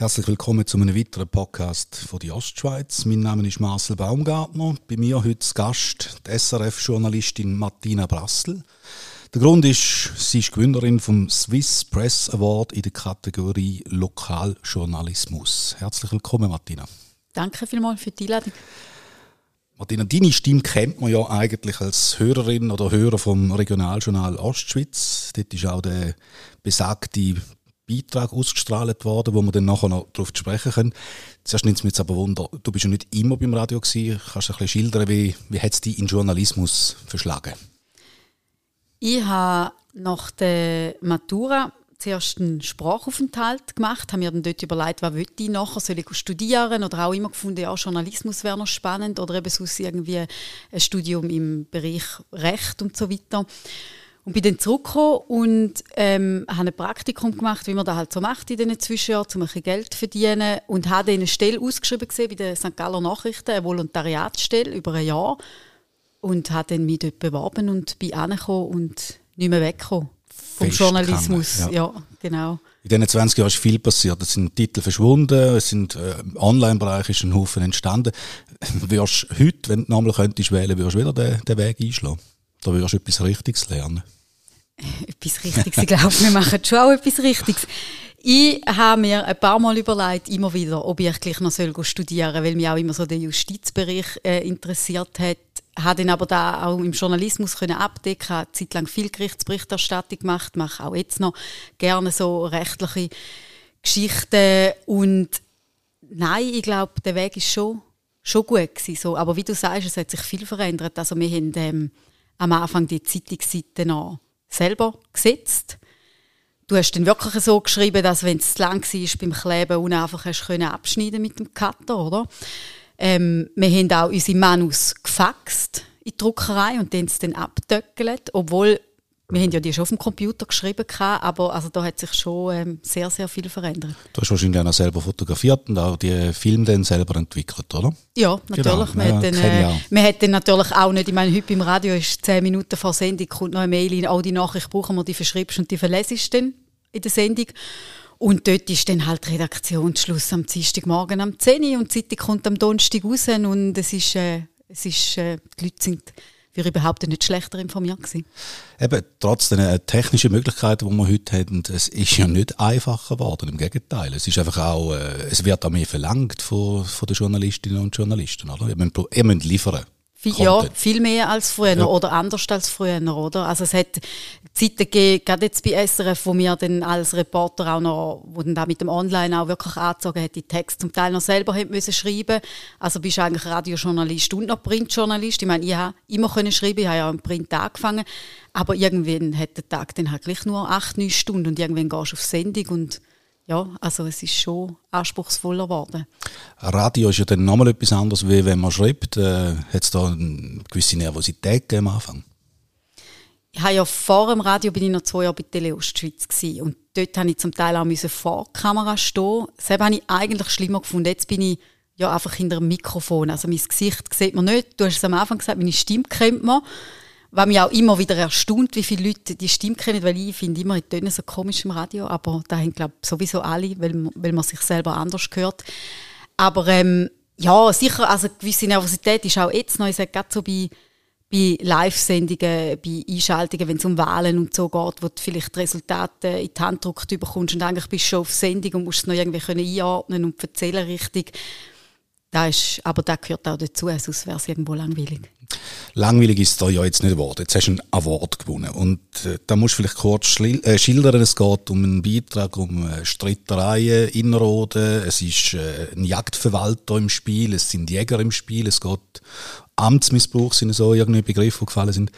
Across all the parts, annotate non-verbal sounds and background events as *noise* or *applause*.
Herzlich willkommen zu einem weiteren Podcast von der Ostschweiz. Mein Name ist Marcel Baumgartner. Bei mir heute zu Gast die SRF-Journalistin Martina Brassel. Der Grund ist, sie ist Gewinnerin vom Swiss Press Award in der Kategorie Lokaljournalismus. Herzlich willkommen, Martina. Danke vielmals für die Einladung. Martina, deine Stimme kennt man ja eigentlich als Hörerin oder Hörer vom Regionaljournal Ostschweiz. Dort ist auch der besagte Beitrag ausgestrahlt worden, wo wir dann nachher noch darauf sprechen können. Zuerst nimmt es mich jetzt aber Wunder, du bist ja nicht immer beim Radio gewesen. Kannst du ein bisschen schildern, wie, wie hat es dich in Journalismus verschlagen? Ich habe nach der Matura zuerst einen Sprachaufenthalt gemacht, habe mir dann dort überlegt, was ich nachher, soll ich studieren oder auch immer gefunden, ja, Journalismus wäre noch spannend oder eben sonst irgendwie ein Studium im Bereich Recht und so weiter. Und bin dann zurückgekommen und ähm, habe ein Praktikum gemacht, wie man das halt so macht in diesen Zwischenjahren, um ein bisschen Geld zu verdienen. Und habe dann eine Stelle ausgeschrieben gesehen bei den St. Galler Nachrichten, eine Volontariatsstelle über ein Jahr. Und habe dann mich dort beworben und bin angekommen und nicht mehr weggekommen vom Journalismus. Ja. ja. genau. In diesen 20 Jahren ist viel passiert. Es sind Titel verschwunden, es sind äh, Online-Bereich ist ein Haufen entstanden. Würdest heute, wenn du nochmal könntest wählen, würdest du wieder den, den Weg einschlagen? Da wirst du etwas Richtiges lernen. *laughs* Etwas Richtiges. Ich glaube, wir machen schon auch etwas Richtiges. Ich habe mir ein paar Mal überlegt, immer wieder, ob ich gleich noch studieren soll, weil mich auch immer so der Justizbereich äh, interessiert hat. Habe dann aber da auch im Journalismus können abdecken, habe zeitlang viel Gerichtsberichterstattung gemacht, mache auch jetzt noch gerne so rechtliche Geschichten und nein, ich glaube, der Weg ist schon, schon gut gewesen, so. Aber wie du sagst, es hat sich viel verändert. Also wir haben ähm, am Anfang die Zeitungsseite noch selber gesetzt. Du hast dann wirklich so geschrieben, dass wenn es zu lang war beim Kleben und einfach hast können abschneiden mit dem Cutter, oder? Ähm, wir haben auch unsere Manus gefaxt in die Druckerei und dann es dann abtöckelt, obwohl wir haben ja die schon auf dem Computer geschrieben, aber also da hat sich schon ähm, sehr, sehr viel verändert. Du hast wahrscheinlich auch selber fotografiert und auch die Filme dann selber entwickelt, oder? Ja, natürlich. Genau. Man, ja, hat dann, äh, man hat dann natürlich auch nicht, ich meine, heute beim Radio ist zehn Minuten vor Sendung, kommt noch eine Mail in, all die Nachricht brauchen wir, die verschreibst und die verlesest dann in der Sendung. Und dort ist dann halt Redaktionsschluss am Dienstagmorgen am 10 Uhr und die Zeitung kommt am Donnerstag raus und es ist, äh, es ist äh, die Leute sind wäre ich überhaupt nicht schlechter informiert gewesen. Eben, trotz der technischen Möglichkeiten, die wir heute haben, es ist ja nicht einfacher geworden, im Gegenteil. Es ist einfach auch, äh, es wird auch mehr verlangt von, von den Journalistinnen und Journalisten, oder? Ihr müsst, ihr müsst liefern. Viel, ja, viel mehr als früher ja. oder anders als früher, oder? Also es hat Zeiten gegeben, gerade jetzt bei SRF, wo wir dann als Reporter auch noch, wo dann da mit dem Online auch wirklich angezogen hat, die Texte zum Teil noch selber müssen schreiben. Also bist du eigentlich Radiojournalist und noch Printjournalist. Ich meine, ich habe immer können schreiben, ich habe ja im Print angefangen, aber irgendwann hat der Tag dann halt gleich nur acht, neun Stunden und irgendwann gehst du auf Sendung und ja, also es ist schon anspruchsvoller geworden. Radio ist ja dann nochmal etwas anderes, wie wenn man schreibt. Äh, Hat es da eine gewisse Nervosität am Anfang? Ich habe ja vor dem Radio bin ich noch zwei Jahre bei Tele Ostschweiz gewesen. und dort habe ich zum Teil auch vor der Kamera stehen. Das habe ich eigentlich schlimmer gefunden. Jetzt bin ich ja einfach hinter dem Mikrofon. Also mein Gesicht sieht man nicht. Du hast es am Anfang gesagt, meine Stimme kennt man. Was mich auch immer wieder erstaunt, wie viele Leute die Stimme kennen, weil ich finde immer, die tönen so komisch im Radio, aber da haben, glaube ich, sowieso alle, weil, weil man sich selber anders hört. Aber ähm, ja, sicher, also eine gewisse Nervosität ist auch jetzt noch, ich sage gerade so bei, bei Live-Sendungen, bei Einschaltungen, wenn es um Wahlen und so geht, wo du vielleicht die Resultate in die Hand gedrückt bekommst und eigentlich bist du schon auf Sendung und musst es noch irgendwie können einordnen und erzählen richtig. Das ist, aber das gehört auch dazu, sonst wäre es irgendwo langweilig. Langweilig ist es da ja jetzt nicht geworden. Jetzt hast du einen Award gewonnen. Und äh, da musst du vielleicht kurz äh, schildern. Es geht um einen Beitrag, um äh, Streitereien in Roden. Es ist äh, ein Jagdverwalter im Spiel. Es sind Jäger im Spiel. Es geht Amtsmissbrauch, sind so irgendwie Begriffe, die gefallen sind.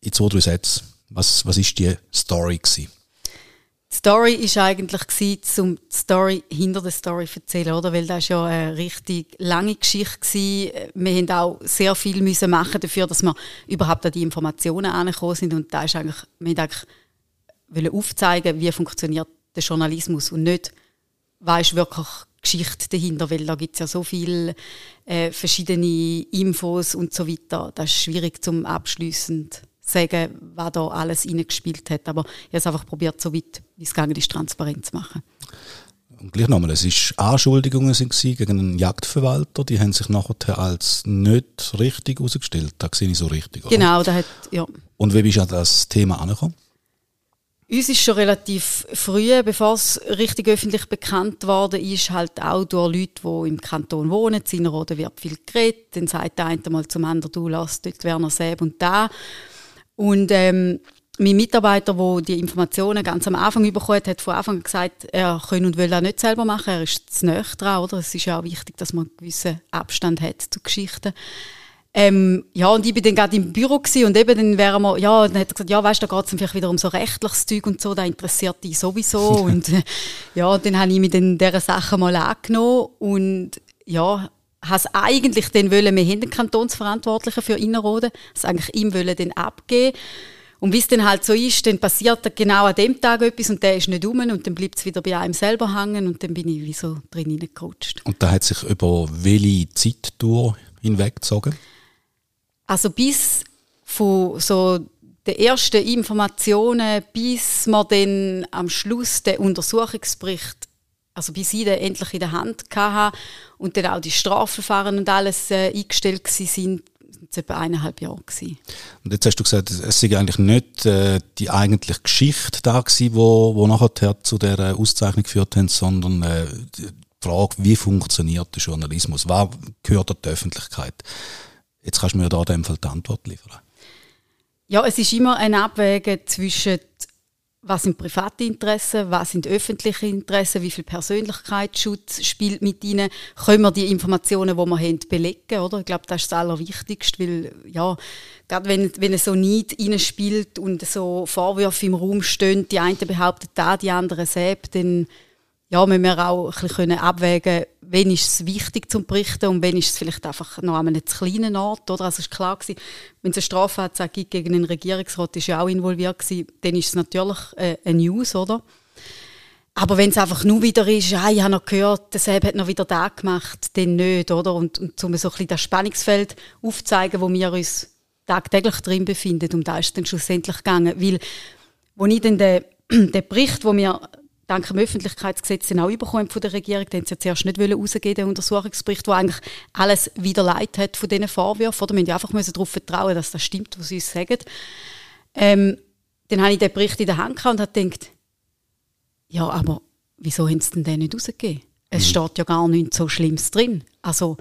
In zwei, drei Sätzen. Was, was ist die Story gewesen? Die Story ist eigentlich gewesen, um die Story hinter der Story zu erzählen, oder? Weil das ja eine richtig lange Geschichte gewesen. Wir mussten auch sehr viel müssen machen dafür, dass wir überhaupt an die Informationen angekommen sind. Und da ist eigentlich, wir eigentlich aufzeigen, wie funktioniert der Journalismus und nicht, was ist wirklich Geschichte dahinter, weil da gibt es ja so viele äh, verschiedene Infos und so weiter. Das ist schwierig zum abschließend sagen, was da alles reingespielt hat. Aber ich habe es einfach probiert, so weit wie es gegangen ist, transparent zu machen. Und gleich nochmal, es ist Anschuldigungen sind gegen einen Jagdverwalter, die haben sich nachher als nicht richtig herausgestellt. Da sehe ich so richtig. Oder? Genau, da hat, ja. Und wie bist du an das Thema angekommen? Uns ist schon relativ früh, bevor es richtig öffentlich bekannt worden ist, halt auch durch Leute, die im Kanton wohnen. In Innerrhoden wird viel geredet. Dann sagt der eine mal zum anderen, du lass dort Werner Säb und da. Und ähm, mein Mitarbeiter, der die Informationen ganz am Anfang bekommen hat, hat von Anfang an gesagt, er könne und will das nicht selber machen. Er ist zu nahe dran, oder? Es ist ja auch wichtig, dass man einen gewissen Abstand hat zu Geschichten. Ähm, ja, und ich bin dann gerade im Büro gewesen, und eben dann wären wir, ja, dann hat er gesagt, ja, weißt du, da geht es vielleicht wieder um so rechtliches Zeug und so, da interessiert dich sowieso. *laughs* und äh, ja, dann habe ich mich dann dieser Sache mal angenommen und ja, es eigentlich dann wollen, wir den Kantonsverantwortlichen für Innerrhoden, es eigentlich ihm wollen dann abgeben. Und wie es dann halt so ist, dann passiert genau an dem Tag etwas und der ist nicht um und dann bleibt es wieder bei einem selber hängen und dann bin ich wie so drin hineingerutscht. Und da hat sich über welche Zeit hinweggezogen? Also bis von so den ersten Informationen, bis man dann am Schluss den Untersuchungsbericht, also bis ich endlich in der Hand hatte und dann auch die Strafverfahren und alles äh, eingestellt waren, sind es etwa eineinhalb Jahre gewesen. Und jetzt hast du gesagt, es sei eigentlich nicht äh, die eigentliche Geschichte da gewesen, wo, wo nachher zu der Auszeichnung geführt haben, sondern äh, die Frage, wie funktioniert der Journalismus? Was gehört an die Öffentlichkeit? Jetzt kannst du mir da in dem Fall die Antwort liefern. Ja, es ist immer ein Abwägen zwischen was sind private Interessen, was sind öffentliche Interessen, wie viel Persönlichkeitsschutz spielt mit ihnen, können wir die Informationen, die wir haben, belegen, oder? Ich glaube, das ist das Allerwichtigste, weil, ja, gerade wenn, wenn es so nicht spielt und so Vorwürfe im Raum stehen, die einen behaupten da, die anderen selbst, dann ja, müssen wir auch ein bisschen abwägen, wen ist es wichtig zum Berichten und wen ist es vielleicht einfach noch an einem zu kleinen Ort, oder? Also es ist klar gewesen, wenn es eine Strafanzeige gibt gegen einen Regierungsrat, ist ja auch involviert gewesen, dann ist es natürlich äh, eine News, oder? Aber wenn es einfach nur wieder ist, ah, ich habe noch gehört, der Seb hat noch wieder da gemacht, dann nicht, oder? Und, und um so ein bisschen das Spannungsfeld aufzuzeigen, wo wir uns tagtäglich drin befinden, um da ist es dann schlussendlich gegangen, weil, wo ich dann den, *clears throat* den Bericht, wo wir dank dem Öffentlichkeitsgesetz dann auch bekommen von der Regierung. Die haben sie ja zuerst nicht rausgeben, den Untersuchungsbericht, der eigentlich alles wieder leid hat von diesen Vorwürfen. Oder wir müssen einfach darauf vertrauen, dass das stimmt, was sie uns sagen. Ähm, dann habe ich den Bericht in der Hand und habe gedacht, ja, aber wieso haben sie denn den nicht rausgegeben? Es mhm. steht ja gar nichts so Schlimmes drin. Also,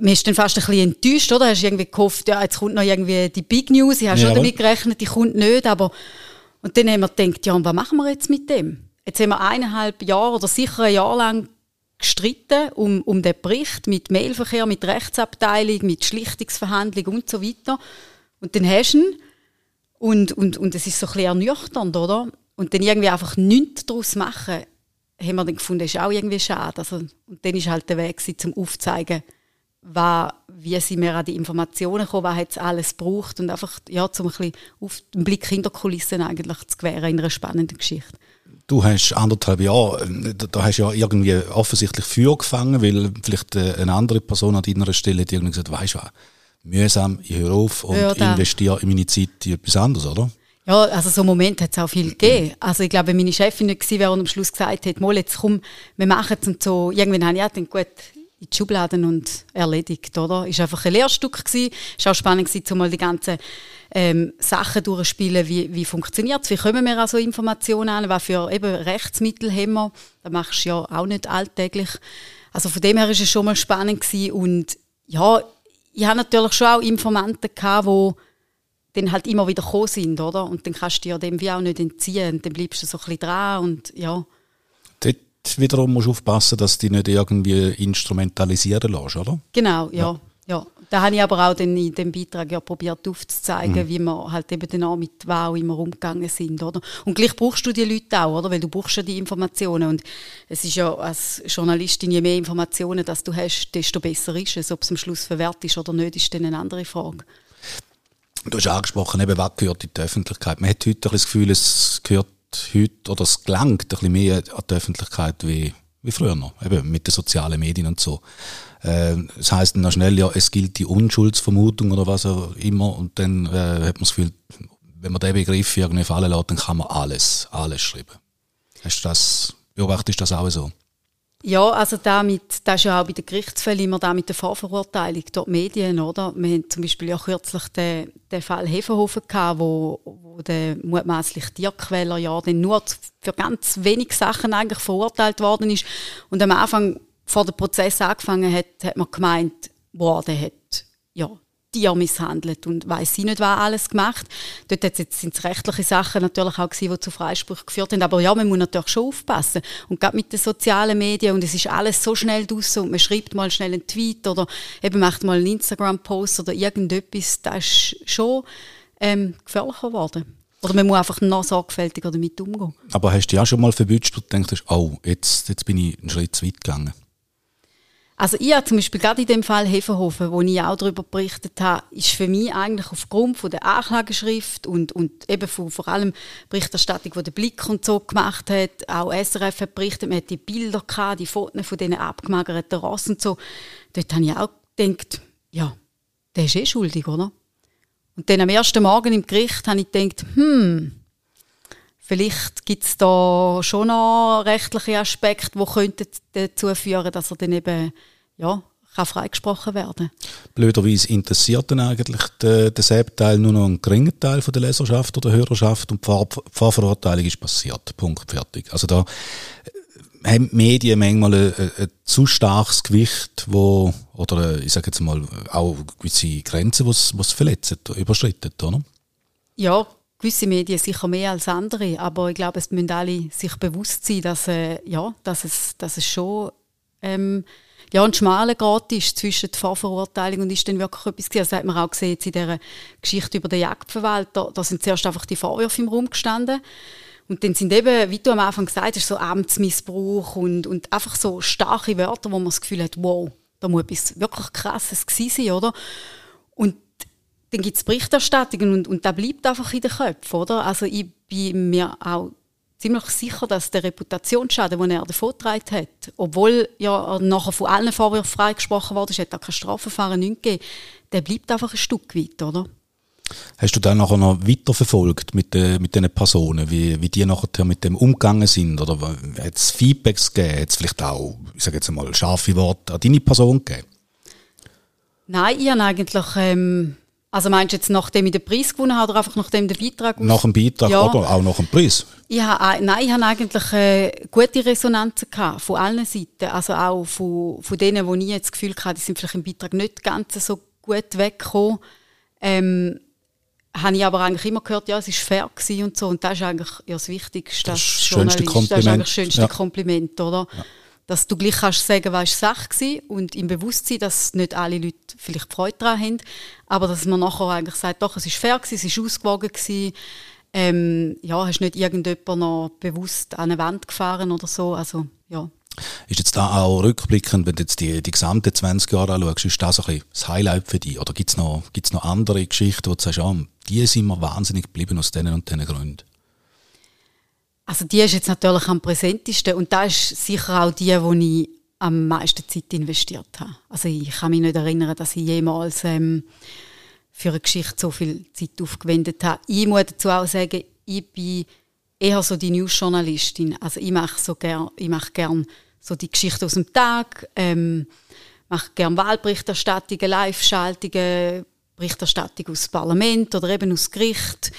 mir ist dann fast ein bisschen enttäuscht, oder? Hast du irgendwie gehofft, ja, jetzt kommt noch irgendwie die Big News. Ich habe ja, schon damit gerechnet, die kommt nicht, aber... Und dann haben wir gedacht, ja, und was machen wir jetzt mit dem? Jetzt haben wir eineinhalb Jahre oder sicher ein Jahr lang gestritten um, um den Bericht mit Mailverkehr, mit Rechtsabteilung, mit Schlichtungsverhandlung und so weiter. Und dann hast du ihn und, und, und es ist so ein bisschen ernüchternd, oder? Und dann irgendwie einfach nichts daraus machen, haben wir dann gefunden, ist auch irgendwie schade. Also, und dann war halt der Weg zum Aufzeigen, was, wie sind wir an die Informationen gekommen, was es alles gebraucht und einfach ja, zum ein bisschen auf den Blick hinter Kulissen eigentlich zu gewähren in einer spannenden Geschichte. Du hast anderthalb Jahre, da hast du ja irgendwie offensichtlich Feuer gefangen, weil vielleicht äh, eine andere Person an deiner Stelle hat irgendwie gesagt, weißt du was, mühsam, ich höre auf und ja, investiere in meine Zeit in etwas anderes, oder? Ja, also so einen Moment hat es auch viel gegeben. Also ich glaube, wenn meine Chefin nicht wäre und am Schluss gesagt hätte, mal jetzt komm, wir machen es und so, irgendwann habe ich auch gedacht, gut, in die Schubladen und erledigt, oder? Ist einfach ein Lehrstück gewesen. Ist auch spannend gewesen, mal die ganzen ähm, Sachen durchspielen, wie, wie funktioniert es, wie kommen wir an so Informationen an, was für eben Rechtsmittel haben wir. Das machst du ja auch nicht alltäglich. Also von dem her ist es schon mal spannend gewesen. und ja, ich habe natürlich schon auch Informanten gehabt, die dann halt immer wieder gekommen sind, oder? Und dann kannst du dir dem wie auch nicht entziehen und dann bleibst du so ein bisschen dran und ja wiederum musst aufpassen, dass du dich nicht irgendwie instrumentalisieren lässt, oder? Genau, ja. ja. ja. Da habe ich aber auch dann in dem Beitrag ja probiert aufzuzeigen, mhm. wie wir halt eben dann auch mit Wow immer umgegangen sind, oder? Und gleich brauchst du die Leute auch, oder? Weil du brauchst ja die Informationen und es ist ja als Journalistin, je mehr Informationen dass du hast, desto besser ist es. Ob es am Schluss verwehrt ist oder nicht, ist dann eine andere Frage. Du hast angesprochen, eben, was gehört in die Öffentlichkeit. Man hat heute das Gefühl, es gehört heute, oder es gelangt ein bisschen mehr an die Öffentlichkeit wie, wie früher noch, eben mit den sozialen Medien und so. Äh, das heißt dann schnell, ja, es gilt die Unschuldsvermutung oder was auch immer und dann äh, hat man das Gefühl, wenn man den Begriff irgendwie fallen lässt, dann kann man alles, alles schreiben. Hast du das, beobachtest du das auch so? Ja, also damit, das ist ja auch bei den Gerichtsfällen immer da mit der Vorverurteilung durch die Medien, oder? Wir haben zum Beispiel ja kürzlich den, den Fall Hefenhofen gehabt, wo, wo der mutmaßlich Tierquäler ja dann nur für ganz wenige Sachen eigentlich verurteilt worden ist. Und am Anfang, vor dem Prozess angefangen hat, hat man gemeint, boah, der hat, Tier misshandelt und weiß sie nicht, was alles gemacht. Dort sind es rechtliche Sachen natürlich auch gewesen, die zu Freispruch geführt haben. Aber ja, man muss natürlich schon aufpassen. Und gerade mit den sozialen Medien und es ist alles so schnell draussen und man schreibt mal schnell einen Tweet oder eben macht mal einen Instagram-Post oder irgendetwas, das ist schon ähm, gefährlicher geworden. Oder man muss einfach noch sorgfältiger damit umgehen. Aber hast du auch schon mal verwünscht und denkst, oh, jetzt, jetzt bin ich einen Schritt zu weit gegangen? Also ich habe zum Beispiel gerade in dem Fall Hefenhofen, wo ich auch darüber berichtet habe, ist für mich eigentlich aufgrund von der Anklageschrift und, und eben von, vor allem Berichterstattung, die der Blick und so gemacht hat, auch SRF hat berichtet, man hat die Bilder gehabt, die Fotos von diesen abgemagerten Rossen und so. Dort habe ich auch gedacht, ja, der ist eh schuldig, oder? Und dann am ersten Morgen im Gericht habe ich gedacht, hm, vielleicht gibt es da schon noch rechtliche Aspekte, die dazu führen, dass er dann eben ja, kann freigesprochen werden. Blöderweise interessiert dann eigentlich der, der Selbteil nur noch einen geringen Teil von der Leserschaft oder Hörerschaft und die Fahrverurteilung ist passiert. Punkt, fertig. Also da äh, haben die Medien manchmal ein, ein, zu starkes Gewicht, wo, oder äh, ich sage jetzt mal, auch gewisse Grenzen, die es verletzt, überschritten, oder? Ja, gewisse Medien sicher mehr als andere, aber ich glaube, es müssen alle sich bewusst sein, dass, äh, ja, dass, es, dass es schon ähm, ja, ein schmaler Grad ist zwischen der Vorverurteilung und ist dann wirklich etwas gewesen. Das hat man auch gesehen jetzt in dieser Geschichte über den Jagdverwalter. Da sind zuerst einfach die Vorwürfe im Raum gestanden. Und dann sind eben, wie du am Anfang gesagt hast, so Amtsmissbrauch und, und einfach so starke Wörter, wo man das Gefühl hat, wow, da muss etwas wirklich Krasses gewesen sein, oder? Und dann gibt es Berichterstattungen und, und das bleibt einfach in den Köpfen, oder? Also ich bin mir auch ziemlich sicher, dass der Reputationsschaden, den er davongetragen hat, obwohl ja nachher von allen Vorwürfen freigesprochen wurde, es hat auch kein Strafverfahren nicht gegeben, der bleibt einfach ein Stück weit, oder? Hast du dann nachher noch weiterverfolgt mit, äh, mit diesen Personen, wie, wie die nachher mit dem umgegangen sind? Oder hat es Feedbacks gegeben? Hat es vielleicht auch, ich sage jetzt mal, scharfe Worte an deine Person gegeben? Nein, ich habe eigentlich ähm, also meinst du jetzt, nachdem ich den Preis gewonnen habe oder einfach nachdem der Beitrag? Nach dem Beitrag ja. oder auch nach dem Preis? Ich habe, nein, ich habe eigentlich äh, gute Resonanzen gehabt, von allen Seiten. Also auch von, von denen, wo ich jetzt das Gefühl hatte, die sind vielleicht im Beitrag nicht ganz so gut weggekommen. Ähm, habe ich aber eigentlich immer gehört, ja, es war fair und so. Und das ist eigentlich ja, das Wichtigste. Das, das schönste Kompliment. Das ist eigentlich das schönste ja. Kompliment, oder? Ja dass du gleich kannst sagen, was Sache war und im Bewusstsein, dass nicht alle Leute vielleicht Freude daran haben, aber dass man nachher eigentlich sagt, doch, es war fair, gewesen, es war ausgewogen, gewesen, ähm, ja, hast nicht irgendjemand noch bewusst an eine Wand gefahren oder so, also, ja. Ist jetzt da auch rückblickend, wenn du jetzt die, die gesamten 20 Jahre anschaust, ist das ein das Highlight für dich? Oder gibt es noch, noch andere Geschichten, wo du sagst, ah, die sind mir wahnsinnig geblieben aus diesen und diesen Gründen? Also die ist jetzt natürlich am präsentesten und da ist sicher auch die, wo ich am meisten Zeit investiert habe. Also ich kann mich nicht erinnern, dass ich jemals ähm, für eine Geschichte so viel Zeit aufgewendet habe. Ich muss dazu auch sagen, ich bin eher so die News-Journalistin. Also ich mache so gern, ich mache gern so die Geschichte aus dem Tag, ähm, mache gern Wahlberichterstattungen, Live-Schaltungen, Berichterstattung aus dem Parlament oder eben aus Gericht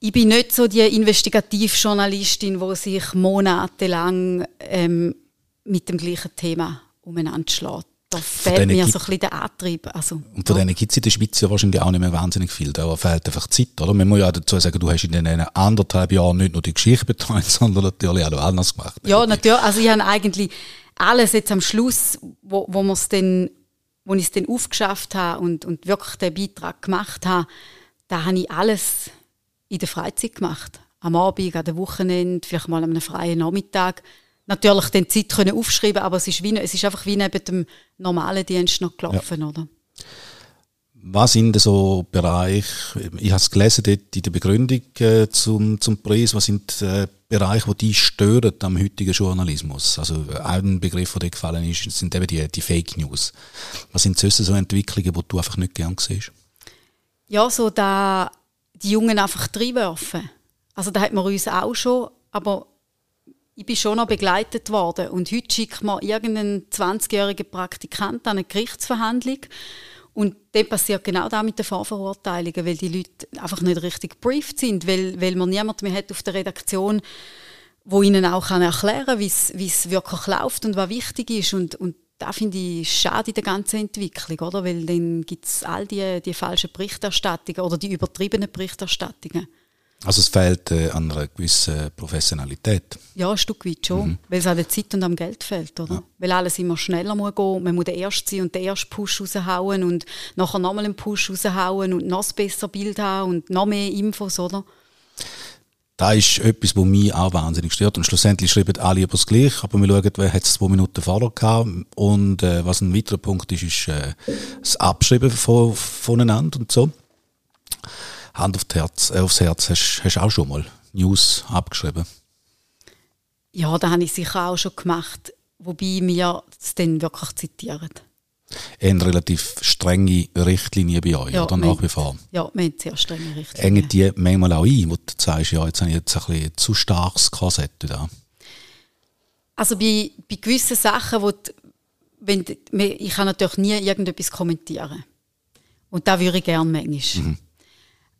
ich bin nicht so die Investigativjournalistin, die sich monatelang ähm, mit dem gleichen Thema umeinander schlägt. Da fehlt mir so ein bisschen der Antrieb. Also, und von ja. denen gibt es in der Schweiz ja wahrscheinlich auch nicht mehr wahnsinnig viel. Da fehlt einfach Zeit, oder? Man muss ja dazu sagen, du hast in den anderthalb Jahren nicht nur die Geschichte betreut, *laughs* sondern natürlich auch anders gemacht. Ja, natürlich. Also ich habe eigentlich alles jetzt am Schluss, wo, wo, dann, wo ich es dann aufgeschafft habe und, und wirklich den Beitrag gemacht habe, da habe ich alles in der Freizeit gemacht. Am Abend, an den Wochenende, vielleicht mal an einem freien Nachmittag. Natürlich den Zeit können aufschreiben, aber es ist, wie, es ist einfach wie neben dem normalen Dienst noch gelaufen, ja. oder? Was sind so Bereiche, ich habe es gelesen dort in der Begründung äh, zum, zum Preis, was sind äh, Bereiche, die dich stören am heutigen Journalismus? Also ein Begriff, der dir gefallen ist, sind eben die, die Fake News. Was sind sonst so Entwicklungen, die du einfach nicht gern siehst? Ja, so da die Jungen einfach reinwerfen. Also da hat man uns auch schon, aber ich bin schon noch begleitet worden. Und heute schickt man irgendeinen 20-jährigen Praktikant an eine Gerichtsverhandlung. Und dann passiert genau das mit den Vorverurteilungen, weil die Leute einfach nicht richtig gebrieft sind, weil, weil man niemand mehr hat auf der Redaktion, wo ihnen auch erklären kann, wie es wirklich läuft und was wichtig ist. Und, und da finde ich schade in der ganzen Entwicklung, oder? Weil dann gibt es all die, die falschen Berichterstattungen oder die übertriebenen Berichterstattungen. Also es fehlt äh, an einer gewissen Professionalität. Ja, ein Stück weit schon, mhm. weil es an der Zeit und am Geld fehlt, oder? Ja. Weil alles immer schneller muss gehen, man muss der Erste sein und den ersten Push raushauen und nachher nochmal einen Push raushauen und noch ein besseres Bild haben und noch mehr Infos, oder? Da ist etwas, was mich auch wahnsinnig stört. Und schlussendlich schreiben alle über das Gleiche, aber wir schauen, wer hat es zwei Minuten vorher gehabt. Und äh, was ein weiterer Punkt ist, ist äh, das Abschreiben von, voneinander und so. Hand auf Herz, äh, aufs Herz, hast du auch schon mal News abgeschrieben? Ja, da habe ich sicher auch schon gemacht, wobei wir es dann wirklich zitieren. Eine relativ strenge Richtlinie bei euch, ja, oder nach wie vor? Ja, wir haben sehr strenge Richtlinien. Hängen die manchmal auch ein, wo du sagst, ja, jetzt habe ich jetzt ein bisschen zu starkes Korsett da? Also bei, bei gewissen Sachen, wo die, wenn ich kann natürlich nie irgendetwas kommentieren. Und da würde ich gerne manchmal. Mhm.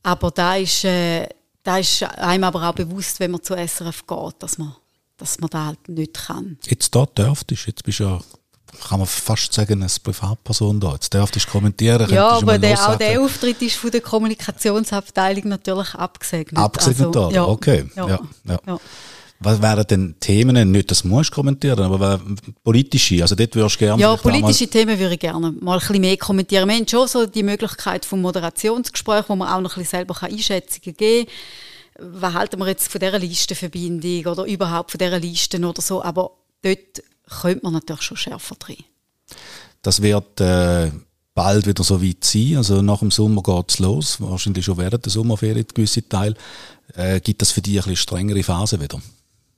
Aber da ist, äh, da ist einem aber auch bewusst, wenn man zu SRF geht, dass man, dass man da halt nicht kann. Jetzt da dürftest jetzt bist du ja kann man fast sagen, eine Privatperson da. Jetzt dürftest du kommentieren. Ja, aber der, auch der Auftritt ist von der Kommunikationsabteilung natürlich abgesegnet. Abgesegnet, also, ja, okay. Ja, ja, ja. ja. Was wären denn Themen, nicht das musst du kommentieren, aber politische, also dort würdest du gerne... Ja, politische Themen würde ich gerne mal ein bisschen mehr kommentieren. Wir haben schon so die Möglichkeit vom Moderationsgespräch, wo man auch noch ein bisschen selber Einschätzungen geben kann. Was halten wir jetzt von dieser Listenverbindung oder überhaupt von dieser Listen oder so, aber dort könnte man natürlich schon schärfer drin. Das wird äh, bald wieder so weit sein. Also nach dem Sommer geht es los, wahrscheinlich schon während der Sommerferien gewisse Teil. Äh, gibt das für dich ein bisschen strengere Phase wieder?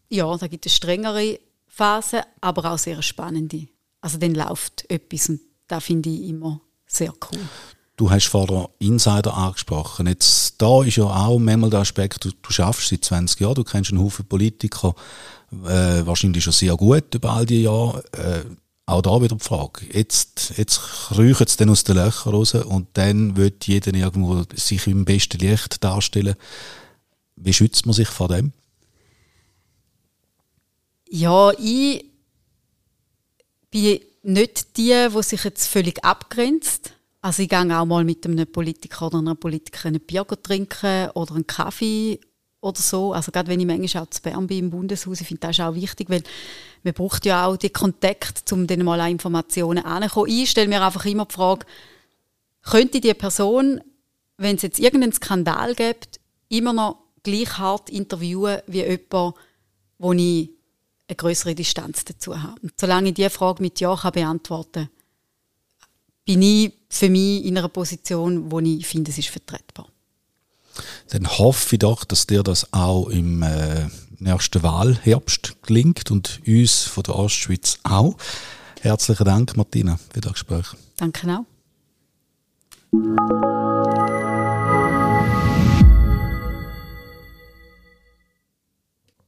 Ja, da gibt es strengere Phasen, aber auch sehr spannende. Also dann läuft etwas und da finde ich immer sehr cool. Du hast vorher Insider angesprochen. Jetzt, da ist ja auch manchmal der Aspekt, du, du schaffst seit 20 Jahren, du kennst einen Haufen Politiker, äh, wahrscheinlich schon sehr gut über all die Jahre. Äh, auch da wieder die Frage. Jetzt, jetzt kriechen es dann aus den Löchern raus und dann wird jeder irgendwo sich im besten Licht darstellen. Wie schützt man sich vor dem? Ja, ich bin nicht die, die sich jetzt völlig abgrenzt. Also ich gehe auch mal mit einem Politiker oder einer Politikerin ein Bier trinken oder einen Kaffee oder so. Also gerade wenn ich manchmal auch zu Bern bin im Bundeshaus, ich finde das ist auch wichtig, weil man braucht ja auch den Kontakt, um dann mal an Informationen anzukommen. Ich stelle mir einfach immer die Frage, könnte die Person, wenn es jetzt irgendeinen Skandal gibt, immer noch gleich hart interviewen wie jemand, wo ich eine größere Distanz dazu habe. Und solange ich diese Frage mit Ja kann beantworten kann, bin ich für mich in einer Position, wo ich finde, es ist vertretbar. Dann hoffe ich doch, dass dir das auch im äh, nächsten Wahlherbst gelingt und uns von der Ostschweiz auch. Herzlichen Dank, Martina, für das Gespräch. Danke auch.